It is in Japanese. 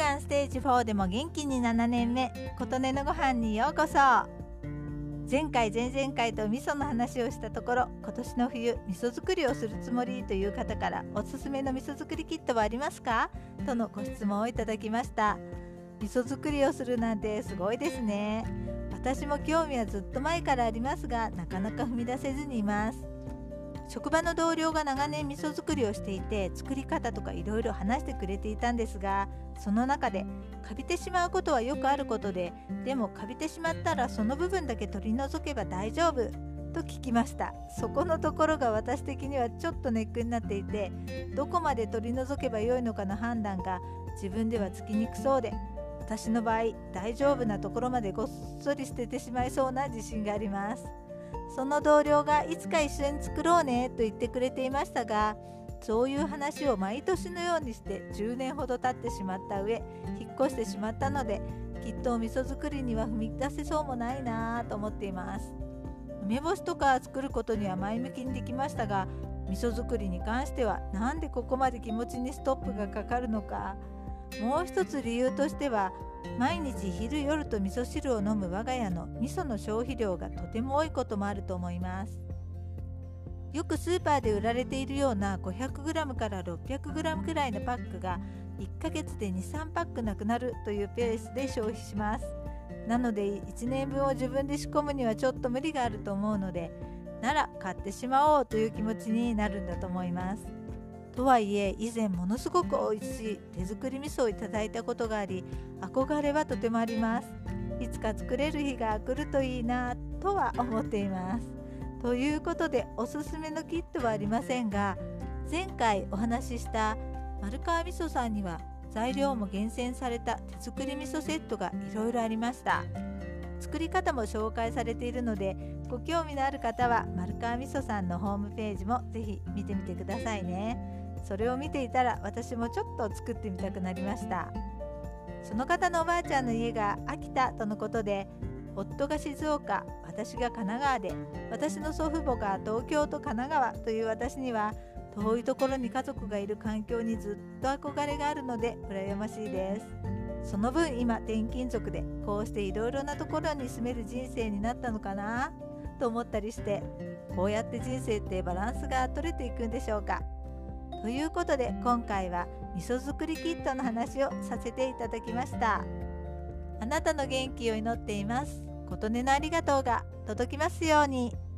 がんステージ4でも元気に7年目琴音のご飯にようこそ。前回前々回と味噌の話をしたところ今年の冬味噌作りをするつもりという方からおすすめの味噌作りキットはありますか？とのご質問をいただきました。味噌作りをするなんてすごいですね。私も興味はずっと前からありますがなかなか踏み出せずにいます。職場の同僚が長年味噌作りをしていて作り方とかいろいろ話してくれていたんですがその中でカビてしまうことはよくあることででもカビてしまったらその部分だけ取り除けば大丈夫と聞きました。そこのところが私的にはちょっとネックになっていてどこまで取り除けばよいのかの判断が自分ではつきにくそうで私の場合大丈夫なところまでごっそり捨ててしまいそうな自信があります。その同僚がいつか一緒に作ろうねと言ってくれていましたがそういう話を毎年のようにして10年ほど経ってしまった上引っ越してしまったのできっと味噌作りには踏み出せそうもないなぁと思っています。梅干しとか作ることには前向きにできましたが味噌作りに関してはなんでここまで気持ちにストップがかかるのか。もう一つ理由としては毎日昼夜と味噌汁を飲む我が家の味噌の消費量がとても多いこともあると思います。よくスーパーで売られているような 500g から 600g ぐらいのパックが1ヶ月で23パックなくなるというペースで消費します。なので1年分を自分で仕込むにはちょっと無理があると思うのでなら買ってしまおうという気持ちになるんだと思います。とはいえ以前ものすごく美味しい手作り味噌をいただいたことがあり憧れはとてもあります。いつか作れる日が来るといいなとは思っています。ということでおすすめのキットはありませんが前回お話しした丸川味噌さんには材料も厳選された手作り味噌セットがいろいろありました。作り方も紹介されているのでご興味のある方は丸川味噌さんのホームページもぜひ見てみてくださいね。それを見ていたら私もちょっと作ってみたくなりました。その方のおばあちゃんの家が秋田とのことで夫が静岡私が神奈川で私の祖父母が東京と神奈川という私には遠いところに家族がいる環境にずっと憧れがあるので羨ましいです。その分今転勤族でこうしていろいろなところに住める人生になったのかなと思ったりしてこうやって人生ってバランスが取れていくんでしょうか。ということで今回は味噌作りキットの話をさせていただきましたあなたの元気を祈っています琴音のありがとうが届きますように。